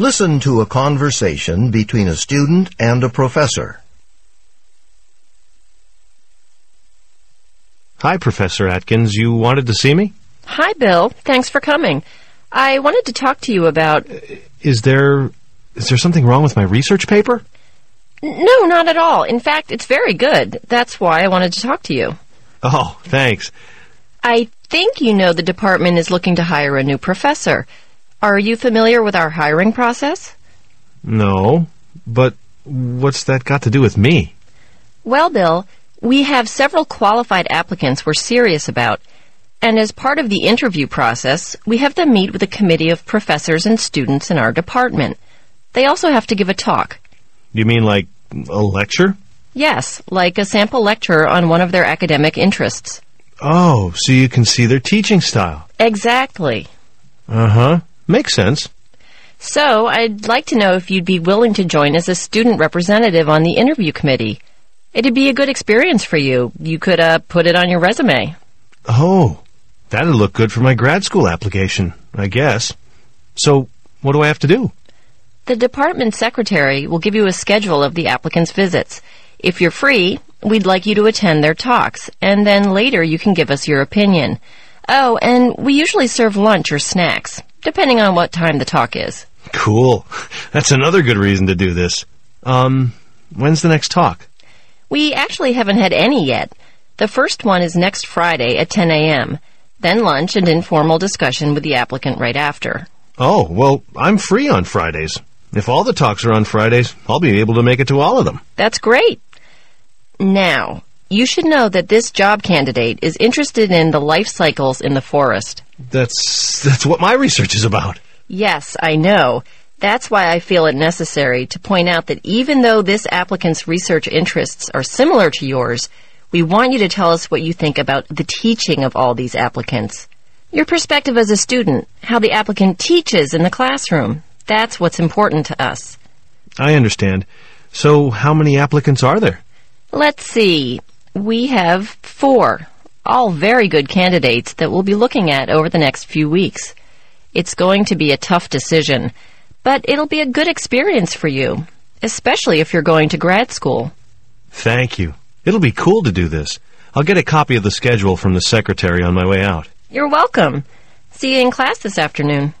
Listen to a conversation between a student and a professor. Hi, Professor Atkins. You wanted to see me? Hi, Bill. Thanks for coming. I wanted to talk to you about. Uh, is there is there something wrong with my research paper? No, not at all. In fact, it's very good. That's why I wanted to talk to you. Oh, thanks. I think you know the department is looking to hire a new professor. Are you familiar with our hiring process? No, but what's that got to do with me? Well, Bill, we have several qualified applicants we're serious about. And as part of the interview process, we have them meet with a committee of professors and students in our department. They also have to give a talk. You mean like a lecture? Yes, like a sample lecture on one of their academic interests. Oh, so you can see their teaching style. Exactly. Uh huh. Makes sense. So, I'd like to know if you'd be willing to join as a student representative on the interview committee. It'd be a good experience for you. You could uh, put it on your resume. Oh, that'd look good for my grad school application, I guess. So, what do I have to do? The department secretary will give you a schedule of the applicants' visits. If you're free, we'd like you to attend their talks, and then later you can give us your opinion. Oh, and we usually serve lunch or snacks, depending on what time the talk is. Cool. That's another good reason to do this. Um, when's the next talk? We actually haven't had any yet. The first one is next Friday at 10 a.m., then lunch and informal discussion with the applicant right after. Oh, well, I'm free on Fridays. If all the talks are on Fridays, I'll be able to make it to all of them. That's great. Now, you should know that this job candidate is interested in the life cycles in the forest. That's that's what my research is about. Yes, I know. That's why I feel it necessary to point out that even though this applicant's research interests are similar to yours, we want you to tell us what you think about the teaching of all these applicants. Your perspective as a student, how the applicant teaches in the classroom. That's what's important to us. I understand. So, how many applicants are there? Let's see. We have four, all very good candidates that we'll be looking at over the next few weeks. It's going to be a tough decision, but it'll be a good experience for you, especially if you're going to grad school. Thank you. It'll be cool to do this. I'll get a copy of the schedule from the secretary on my way out. You're welcome. See you in class this afternoon.